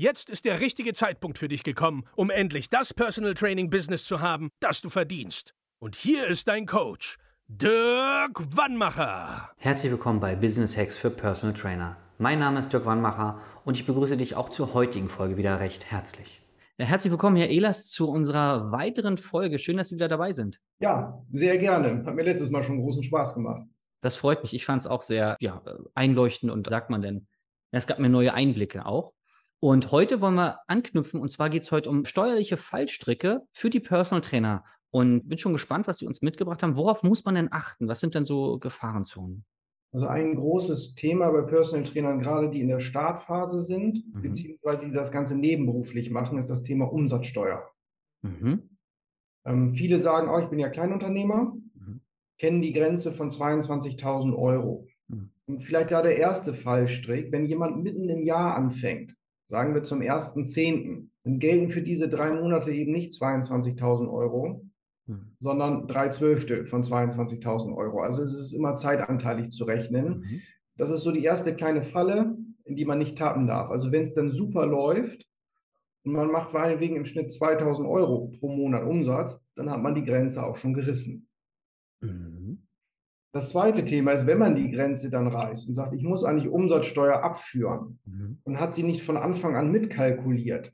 Jetzt ist der richtige Zeitpunkt für dich gekommen, um endlich das Personal Training Business zu haben, das du verdienst. Und hier ist dein Coach, Dirk Wannmacher. Herzlich willkommen bei Business Hacks für Personal Trainer. Mein Name ist Dirk Wannmacher und ich begrüße dich auch zur heutigen Folge wieder recht herzlich. Ja, herzlich willkommen, Herr Ehlers, zu unserer weiteren Folge. Schön, dass Sie wieder dabei sind. Ja, sehr gerne. Hat mir letztes Mal schon großen Spaß gemacht. Das freut mich. Ich fand es auch sehr ja, einleuchtend und sagt man denn, es gab mir neue Einblicke auch. Und heute wollen wir anknüpfen und zwar geht es heute um steuerliche Fallstricke für die Personal Trainer. Und bin schon gespannt, was Sie uns mitgebracht haben. Worauf muss man denn achten? Was sind denn so Gefahrenzonen? Also ein großes Thema bei Personal Trainern, gerade die in der Startphase sind, mhm. beziehungsweise die das Ganze nebenberuflich machen, ist das Thema Umsatzsteuer. Mhm. Ähm, viele sagen auch, ich bin ja Kleinunternehmer, mhm. kennen die Grenze von 22.000 Euro. Mhm. Und vielleicht da der erste Fallstrick, wenn jemand mitten im Jahr anfängt, sagen wir zum 1.10., dann gelten für diese drei Monate eben nicht 22.000 Euro, mhm. sondern drei Zwölftel von 22.000 Euro. Also es ist immer zeitanteilig zu rechnen. Mhm. Das ist so die erste kleine Falle, in die man nicht tappen darf. Also wenn es dann super läuft und man macht meinetwegen im Schnitt 2.000 Euro pro Monat Umsatz, dann hat man die Grenze auch schon gerissen. Mhm. Das zweite Thema ist, wenn man die Grenze dann reißt und sagt, ich muss eigentlich Umsatzsteuer abführen mhm. und hat sie nicht von Anfang an mitkalkuliert,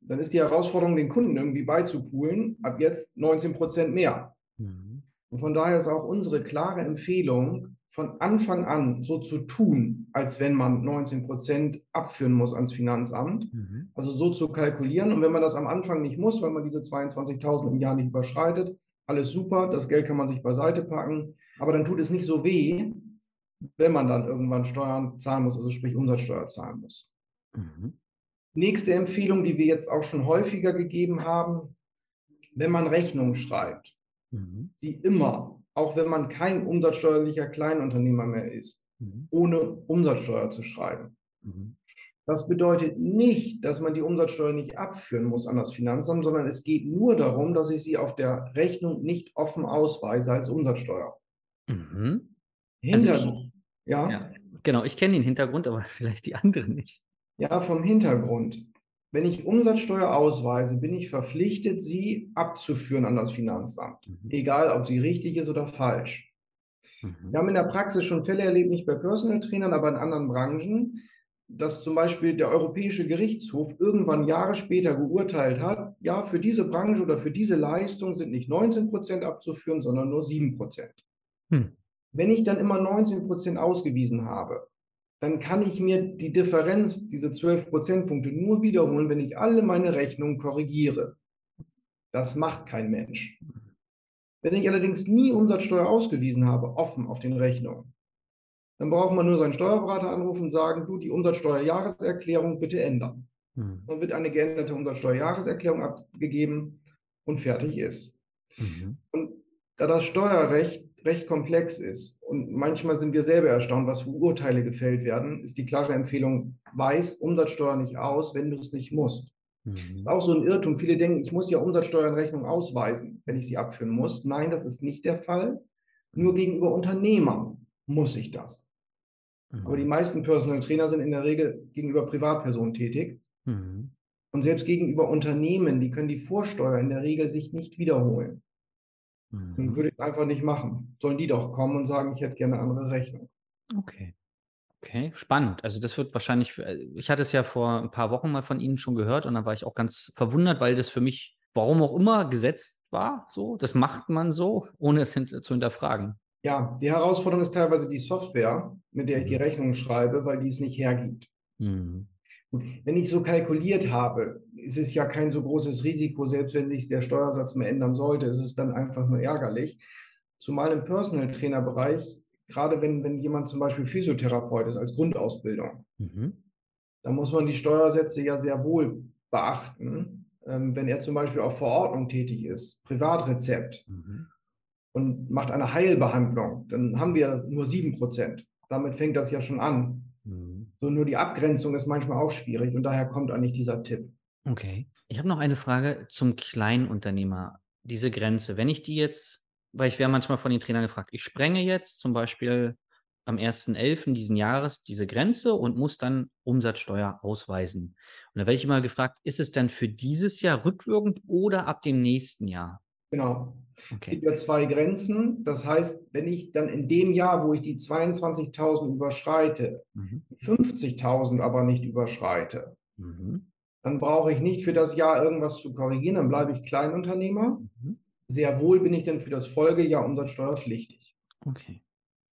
dann ist die Herausforderung, den Kunden irgendwie beizupulen, ab jetzt 19 Prozent mehr. Mhm. Und von daher ist auch unsere klare Empfehlung, von Anfang an so zu tun, als wenn man 19 Prozent abführen muss ans Finanzamt. Mhm. Also so zu kalkulieren. Und wenn man das am Anfang nicht muss, weil man diese 22.000 im Jahr nicht überschreitet, alles super, das Geld kann man sich beiseite packen, aber dann tut es nicht so weh, wenn man dann irgendwann Steuern zahlen muss, also sprich Umsatzsteuer zahlen muss. Mhm. Nächste Empfehlung, die wir jetzt auch schon häufiger gegeben haben, wenn man Rechnungen schreibt, mhm. sie immer, auch wenn man kein umsatzsteuerlicher Kleinunternehmer mehr ist, mhm. ohne Umsatzsteuer zu schreiben. Mhm. Das bedeutet nicht, dass man die Umsatzsteuer nicht abführen muss an das Finanzamt, sondern es geht nur darum, dass ich sie auf der Rechnung nicht offen ausweise als Umsatzsteuer. Mhm. Hintergrund. Also ich, ja? ja. Genau, ich kenne den Hintergrund, aber vielleicht die anderen nicht. Ja, vom Hintergrund. Wenn ich Umsatzsteuer ausweise, bin ich verpflichtet, sie abzuführen an das Finanzamt. Mhm. Egal, ob sie richtig ist oder falsch. Mhm. Wir haben in der Praxis schon Fälle erlebt, nicht bei Personal Trainern, aber in anderen Branchen, dass zum Beispiel der Europäische Gerichtshof irgendwann Jahre später geurteilt hat, ja, für diese Branche oder für diese Leistung sind nicht 19 Prozent abzuführen, sondern nur 7 Prozent. Hm. Wenn ich dann immer 19 Prozent ausgewiesen habe, dann kann ich mir die Differenz, diese 12 Prozentpunkte, nur wiederholen, wenn ich alle meine Rechnungen korrigiere. Das macht kein Mensch. Wenn ich allerdings nie Umsatzsteuer ausgewiesen habe, offen auf den Rechnungen, dann braucht man nur seinen Steuerberater anrufen und sagen, du, die Umsatzsteuerjahreserklärung bitte ändern. Mhm. Dann wird eine geänderte Umsatzsteuerjahreserklärung abgegeben und fertig ist. Mhm. Und da das Steuerrecht recht komplex ist und manchmal sind wir selber erstaunt, was für Urteile gefällt werden, ist die klare Empfehlung, weiß Umsatzsteuer nicht aus, wenn du es nicht musst. Mhm. Das ist auch so ein Irrtum. Viele denken, ich muss ja Umsatzsteuernrechnung ausweisen, wenn ich sie abführen muss. Nein, das ist nicht der Fall. Nur gegenüber Unternehmern muss ich das. Mhm. Aber die meisten Personal Trainer sind in der Regel gegenüber Privatpersonen tätig. Mhm. Und selbst gegenüber Unternehmen, die können die Vorsteuer in der Regel sich nicht wiederholen. Mhm. Würde ich einfach nicht machen. Sollen die doch kommen und sagen, ich hätte gerne eine andere Rechnung. Okay. Okay, spannend. Also das wird wahrscheinlich, äh, ich hatte es ja vor ein paar Wochen mal von Ihnen schon gehört und da war ich auch ganz verwundert, weil das für mich, warum auch immer, gesetzt war. So, das macht man so, ohne es hint zu hinterfragen. Ja, die Herausforderung ist teilweise die Software, mit der ich die mhm. Rechnung schreibe, weil die es nicht hergibt. Mhm. Wenn ich so kalkuliert habe, ist es ja kein so großes Risiko, selbst wenn sich der Steuersatz mehr ändern sollte, ist es dann einfach nur ärgerlich. Zumal im Personal Trainer Bereich, gerade wenn, wenn jemand zum Beispiel Physiotherapeut ist als Grundausbildung, mhm. da muss man die Steuersätze ja sehr wohl beachten. Ähm, wenn er zum Beispiel auf Verordnung tätig ist, Privatrezept mhm. und macht eine Heilbehandlung, dann haben wir nur 7%. Damit fängt das ja schon an. So nur die Abgrenzung ist manchmal auch schwierig und daher kommt eigentlich dieser Tipp. Okay. Ich habe noch eine Frage zum Kleinunternehmer. Diese Grenze, wenn ich die jetzt, weil ich wäre manchmal von den Trainern gefragt, ich sprenge jetzt zum Beispiel am 1.11. diesen Jahres diese Grenze und muss dann Umsatzsteuer ausweisen. Und da werde ich immer gefragt, ist es dann für dieses Jahr rückwirkend oder ab dem nächsten Jahr? Genau. Okay. Es gibt ja zwei Grenzen. Das heißt, wenn ich dann in dem Jahr, wo ich die 22.000 überschreite, mhm. 50.000 aber nicht überschreite, mhm. dann brauche ich nicht für das Jahr irgendwas zu korrigieren, dann bleibe ich Kleinunternehmer. Mhm. Sehr wohl bin ich dann für das Folgejahr umsatzsteuerpflichtig. Okay.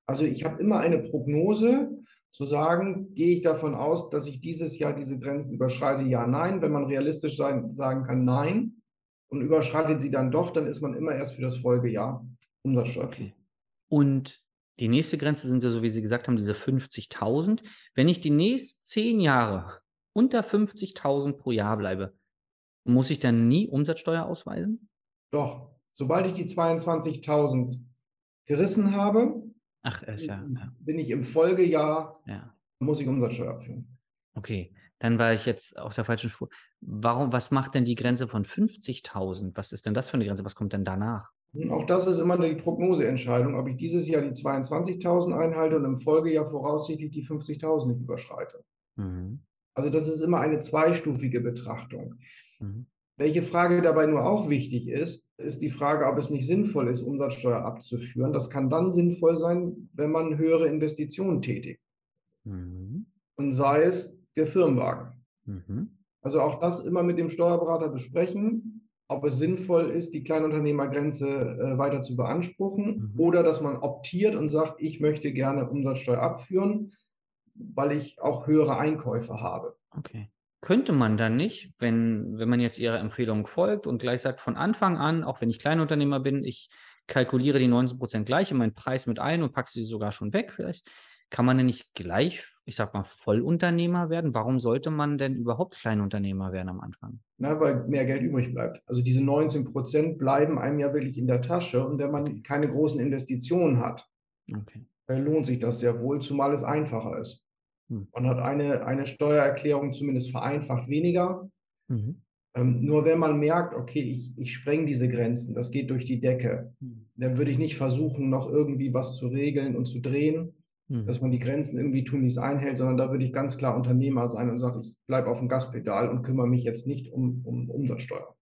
Also ich habe immer eine Prognose, zu sagen, gehe ich davon aus, dass ich dieses Jahr diese Grenzen überschreite? Ja, nein. Wenn man realistisch sein, sagen kann, nein, und überschreitet sie dann doch, dann ist man immer erst für das Folgejahr umsatzsteuerpflichtig. Okay. Und die nächste Grenze sind ja, so wie Sie gesagt haben, diese 50.000. Wenn ich die nächsten zehn Jahre unter 50.000 pro Jahr bleibe, muss ich dann nie Umsatzsteuer ausweisen? Doch. Sobald ich die 22.000 gerissen habe, Ach, ja, ja. bin ich im Folgejahr, ja. muss ich Umsatzsteuer abführen. Okay, dann war ich jetzt auf der falschen Spur. Warum, was macht denn die Grenze von 50.000? Was ist denn das für eine Grenze? Was kommt denn danach? Hm, auch das ist immer die Prognoseentscheidung, ob ich dieses Jahr die 22.000 einhalte und im Folgejahr voraussichtlich die 50.000 nicht überschreite. Mhm. Also das ist immer eine zweistufige Betrachtung. Mhm. Welche Frage dabei nur auch wichtig ist, ist die Frage, ob es nicht sinnvoll ist, Umsatzsteuer abzuführen. Das kann dann sinnvoll sein, wenn man höhere Investitionen tätigt. Mhm. Und sei es der Firmenwagen. Mhm. Also auch das immer mit dem Steuerberater besprechen, ob es sinnvoll ist, die Kleinunternehmergrenze äh, weiter zu beanspruchen mhm. oder dass man optiert und sagt, ich möchte gerne Umsatzsteuer abführen, weil ich auch höhere Einkäufe habe. Okay. Könnte man dann nicht, wenn, wenn man jetzt Ihrer Empfehlung folgt und gleich sagt, von Anfang an, auch wenn ich Kleinunternehmer bin, ich kalkuliere die 19% gleich in meinen Preis mit ein und packe sie sogar schon weg vielleicht, kann man denn nicht gleich ich sag mal, Vollunternehmer werden? Warum sollte man denn überhaupt Kleinunternehmer werden am Anfang? Na, weil mehr Geld übrig bleibt. Also diese 19 Prozent bleiben einem ja wirklich in der Tasche. Und wenn man keine großen Investitionen hat, okay. lohnt sich das sehr wohl, zumal es einfacher ist. Hm. Man hat eine, eine Steuererklärung zumindest vereinfacht weniger. Mhm. Ähm, nur wenn man merkt, okay, ich, ich spreng diese Grenzen, das geht durch die Decke, hm. dann würde ich nicht versuchen, noch irgendwie was zu regeln und zu drehen, Mhm. dass man die Grenzen irgendwie tunlichst einhält, sondern da würde ich ganz klar Unternehmer sein und sage, ich bleibe auf dem Gaspedal und kümmere mich jetzt nicht um, um Umsatzsteuer.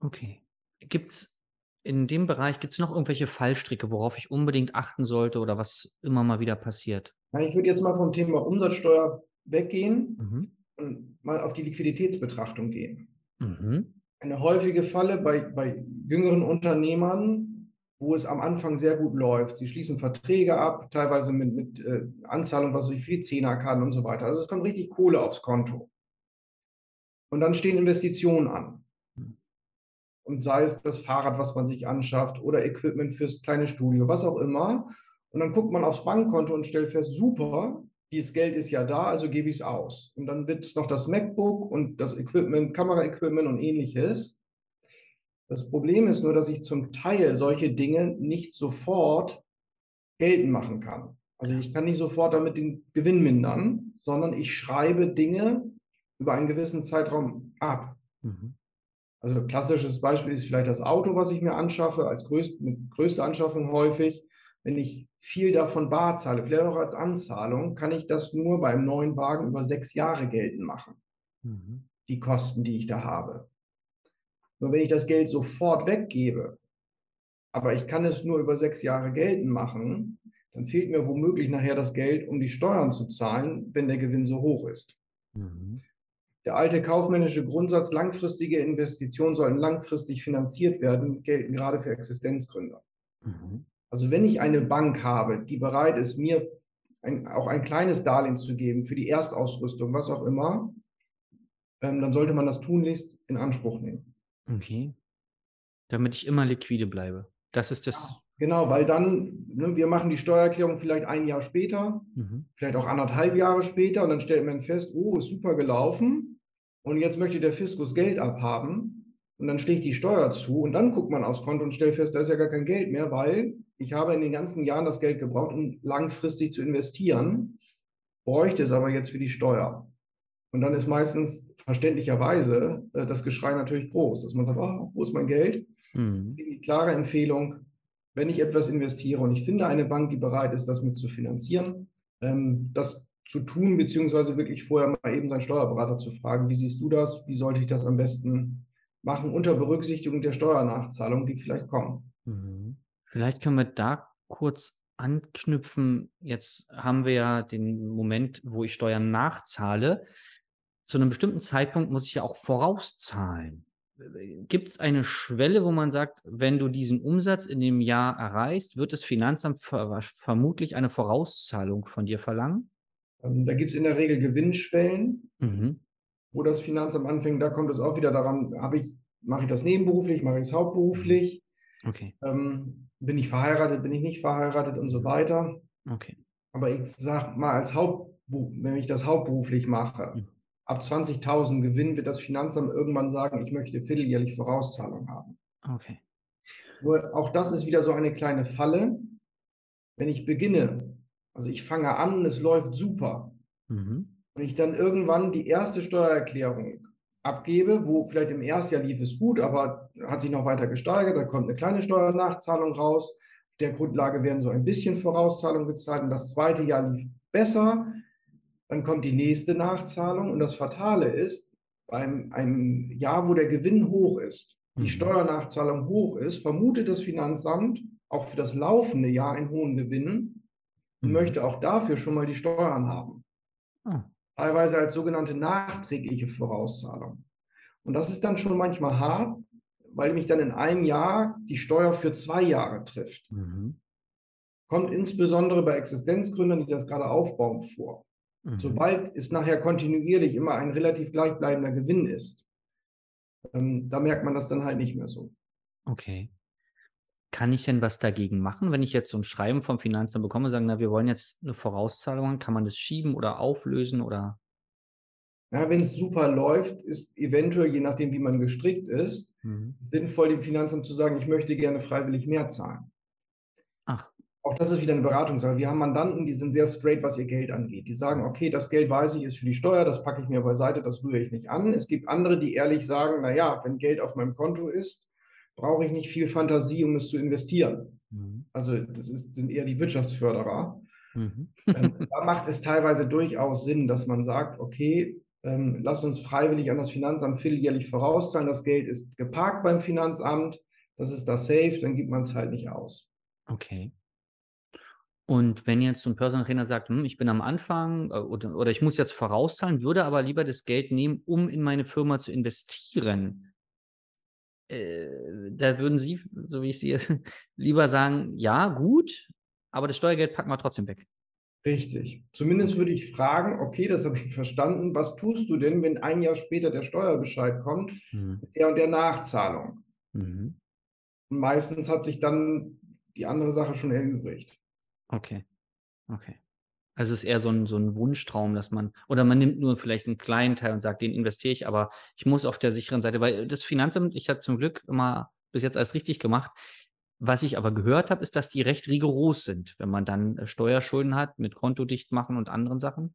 Okay. Gibt es in dem Bereich, gibt es noch irgendwelche Fallstricke, worauf ich unbedingt achten sollte oder was immer mal wieder passiert? Ich würde jetzt mal vom Thema Umsatzsteuer weggehen mhm. und mal auf die Liquiditätsbetrachtung gehen. Mhm. Eine häufige Falle bei, bei jüngeren Unternehmern wo es am Anfang sehr gut läuft. Sie schließen Verträge ab, teilweise mit, mit äh, Anzahlung, was ich für die Zehner kann und so weiter. Also es kommt richtig Kohle aufs Konto. Und dann stehen Investitionen an. Und sei es das Fahrrad, was man sich anschafft oder Equipment fürs kleine Studio, was auch immer. Und dann guckt man aufs Bankkonto und stellt fest, super, dieses Geld ist ja da, also gebe ich es aus. Und dann wird es noch das MacBook und das Equipment, Kameraequipment und ähnliches. Das Problem ist nur, dass ich zum Teil solche Dinge nicht sofort geltend machen kann. Also ich kann nicht sofort damit den Gewinn mindern, sondern ich schreibe Dinge über einen gewissen Zeitraum ab. Mhm. Also klassisches Beispiel ist vielleicht das Auto, was ich mir anschaffe, als größt, mit größter Anschaffung häufig. Wenn ich viel davon bar zahle, vielleicht auch als Anzahlung, kann ich das nur beim neuen Wagen über sechs Jahre geltend machen. Mhm. Die Kosten, die ich da habe. Nur wenn ich das Geld sofort weggebe, aber ich kann es nur über sechs Jahre geltend machen, dann fehlt mir womöglich nachher das Geld, um die Steuern zu zahlen, wenn der Gewinn so hoch ist. Mhm. Der alte kaufmännische Grundsatz, langfristige Investitionen sollten langfristig finanziert werden, gelten gerade für Existenzgründer. Mhm. Also wenn ich eine Bank habe, die bereit ist, mir ein, auch ein kleines Darlehen zu geben für die Erstausrüstung, was auch immer, ähm, dann sollte man das tunlichst in Anspruch nehmen. Okay. Damit ich immer liquide bleibe. Das ist das Genau, weil dann, ne, wir machen die Steuererklärung vielleicht ein Jahr später, mhm. vielleicht auch anderthalb Jahre später und dann stellt man fest, oh, ist super gelaufen und jetzt möchte der Fiskus Geld abhaben und dann stehe ich die Steuer zu und dann guckt man aufs Konto und stellt fest, da ist ja gar kein Geld mehr, weil ich habe in den ganzen Jahren das Geld gebraucht, um langfristig zu investieren, bräuchte es aber jetzt für die Steuer. Und dann ist meistens verständlicherweise äh, das Geschrei natürlich groß, dass man sagt, oh, wo ist mein Geld? Mhm. Die klare Empfehlung, wenn ich etwas investiere und ich finde eine Bank, die bereit ist, das mit zu finanzieren, ähm, das zu tun, beziehungsweise wirklich vorher mal eben seinen Steuerberater zu fragen, wie siehst du das? Wie sollte ich das am besten machen, unter Berücksichtigung der Steuernachzahlungen, die vielleicht kommen? Mhm. Vielleicht können wir da kurz anknüpfen. Jetzt haben wir ja den Moment, wo ich Steuern nachzahle zu einem bestimmten Zeitpunkt muss ich ja auch vorauszahlen. Gibt es eine Schwelle, wo man sagt, wenn du diesen Umsatz in dem Jahr erreichst, wird das Finanzamt ver vermutlich eine Vorauszahlung von dir verlangen? Ähm, da gibt es in der Regel Gewinnschwellen, mhm. wo das Finanzamt anfängt. Da kommt es auch wieder daran, ich, mache ich das nebenberuflich, mache ich es hauptberuflich? Okay. Ähm, bin ich verheiratet, bin ich nicht verheiratet und so weiter. Okay. Aber ich sage mal, als Haupt, wenn ich das hauptberuflich mache, mhm ab 20.000 Gewinn wird das Finanzamt irgendwann sagen, ich möchte vierteljährlich Vorauszahlung haben. Okay. Nur auch das ist wieder so eine kleine Falle. Wenn ich beginne, also ich fange an, es läuft super, mhm. und ich dann irgendwann die erste Steuererklärung abgebe, wo vielleicht im ersten Jahr lief es gut, aber hat sich noch weiter gesteigert, da kommt eine kleine Steuernachzahlung raus. Auf der Grundlage werden so ein bisschen Vorauszahlungen gezahlt und das zweite Jahr lief besser. Dann kommt die nächste Nachzahlung und das Fatale ist, beim einem Jahr, wo der Gewinn hoch ist, die mhm. Steuernachzahlung hoch ist, vermutet das Finanzamt auch für das laufende Jahr einen hohen Gewinn und mhm. möchte auch dafür schon mal die Steuern haben. Ah. Teilweise als sogenannte nachträgliche Vorauszahlung. Und das ist dann schon manchmal hart, weil mich dann in einem Jahr die Steuer für zwei Jahre trifft. Mhm. Kommt insbesondere bei Existenzgründern, die das gerade aufbauen, vor. Mhm. Sobald es nachher kontinuierlich immer ein relativ gleichbleibender Gewinn ist, ähm, da merkt man das dann halt nicht mehr so. Okay. Kann ich denn was dagegen machen, wenn ich jetzt so ein Schreiben vom Finanzamt bekomme und sagen, na, wir wollen jetzt eine Vorauszahlung machen, kann man das schieben oder auflösen oder? Ja, wenn es super läuft, ist eventuell, je nachdem, wie man gestrickt ist, mhm. sinnvoll, dem Finanzamt zu sagen, ich möchte gerne freiwillig mehr zahlen. Ach auch das ist wieder eine Beratungssache. Wir haben Mandanten, die sind sehr straight, was ihr Geld angeht. Die sagen, okay, das Geld weiß ich, ist für die Steuer, das packe ich mir beiseite, das rühre ich nicht an. Es gibt andere, die ehrlich sagen, naja, wenn Geld auf meinem Konto ist, brauche ich nicht viel Fantasie, um es zu investieren. Mhm. Also das ist, sind eher die Wirtschaftsförderer. Mhm. Ähm, da macht es teilweise durchaus Sinn, dass man sagt, okay, ähm, lass uns freiwillig an das Finanzamt vierteljährlich vorauszahlen. Das Geld ist geparkt beim Finanzamt, das ist da safe, dann gibt man es halt nicht aus. Okay. Und wenn jetzt so ein Personal Trainer sagt, hm, ich bin am Anfang äh, oder, oder ich muss jetzt vorauszahlen, würde aber lieber das Geld nehmen, um in meine Firma zu investieren. Äh, da würden Sie, so wie ich sehe, lieber sagen, ja, gut, aber das Steuergeld packen wir trotzdem weg. Richtig. Zumindest würde ich fragen, okay, das habe ich verstanden. Was tust du denn, wenn ein Jahr später der Steuerbescheid kommt, mhm. der und der Nachzahlung? Mhm. meistens hat sich dann die andere Sache schon erübrigt. Okay. Okay. Also es ist eher so ein, so ein Wunschtraum, dass man, oder man nimmt nur vielleicht einen kleinen Teil und sagt, den investiere ich, aber ich muss auf der sicheren Seite, weil das Finanzamt, ich habe zum Glück immer bis jetzt alles richtig gemacht. Was ich aber gehört habe, ist, dass die recht rigoros sind, wenn man dann äh, Steuerschulden hat mit Konto dicht machen und anderen Sachen.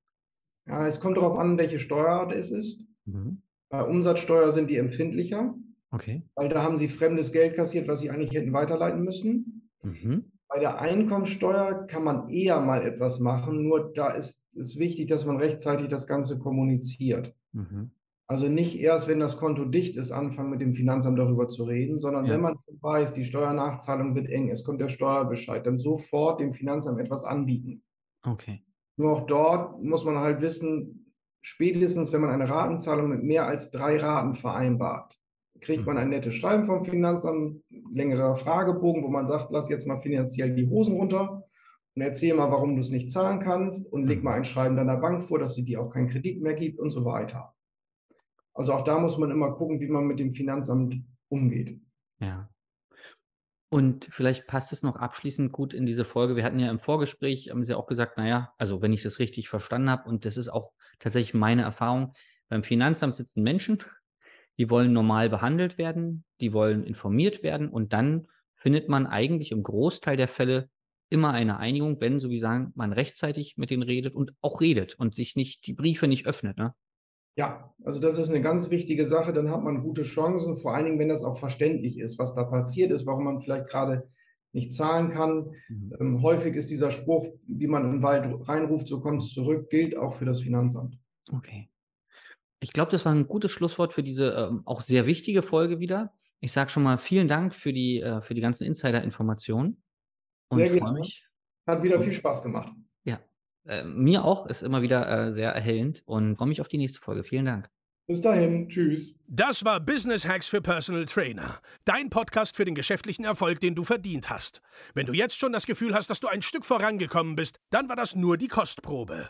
Ja, es kommt darauf an, welche Steuerart es ist. Mhm. Bei Umsatzsteuer sind die empfindlicher. Okay. Weil da haben sie fremdes Geld kassiert, was sie eigentlich hätten weiterleiten müssen. Mhm. Bei der Einkommensteuer kann man eher mal etwas machen, nur da ist es wichtig, dass man rechtzeitig das Ganze kommuniziert. Mhm. Also nicht erst, wenn das Konto dicht ist, anfangen mit dem Finanzamt darüber zu reden, sondern ja. wenn man schon weiß, die Steuernachzahlung wird eng, es kommt der Steuerbescheid, dann sofort dem Finanzamt etwas anbieten. Okay. Nur auch dort muss man halt wissen, spätestens wenn man eine Ratenzahlung mit mehr als drei Raten vereinbart, kriegt man ein nettes Schreiben vom Finanzamt, längerer Fragebogen, wo man sagt, lass jetzt mal finanziell die Hosen runter und erzähl mal, warum du es nicht zahlen kannst und leg mal ein Schreiben deiner Bank vor, dass sie dir auch keinen Kredit mehr gibt und so weiter. Also auch da muss man immer gucken, wie man mit dem Finanzamt umgeht. Ja. Und vielleicht passt es noch abschließend gut in diese Folge. Wir hatten ja im Vorgespräch, haben Sie auch gesagt, naja, also wenn ich das richtig verstanden habe, und das ist auch tatsächlich meine Erfahrung, beim Finanzamt sitzen Menschen, die wollen normal behandelt werden, die wollen informiert werden und dann findet man eigentlich im Großteil der Fälle immer eine Einigung, wenn, so wie sagen, man rechtzeitig mit denen redet und auch redet und sich nicht die Briefe nicht öffnet. Ne? Ja, also das ist eine ganz wichtige Sache. Dann hat man gute Chancen, vor allen Dingen, wenn das auch verständlich ist, was da passiert ist, warum man vielleicht gerade nicht zahlen kann. Mhm. Ähm, häufig ist dieser Spruch, wie man im Wald reinruft, so kommt es zurück, gilt auch für das Finanzamt. Okay. Ich glaube, das war ein gutes Schlusswort für diese ähm, auch sehr wichtige Folge wieder. Ich sage schon mal vielen Dank für die, äh, für die ganzen Insider-Informationen. Sehr gerne. Mich. Hat wieder viel Spaß gemacht. Ja, äh, mir auch. Ist immer wieder äh, sehr erhellend und freue mich auf die nächste Folge. Vielen Dank. Bis dahin, tschüss. Das war Business Hacks für Personal Trainer. Dein Podcast für den geschäftlichen Erfolg, den du verdient hast. Wenn du jetzt schon das Gefühl hast, dass du ein Stück vorangekommen bist, dann war das nur die Kostprobe.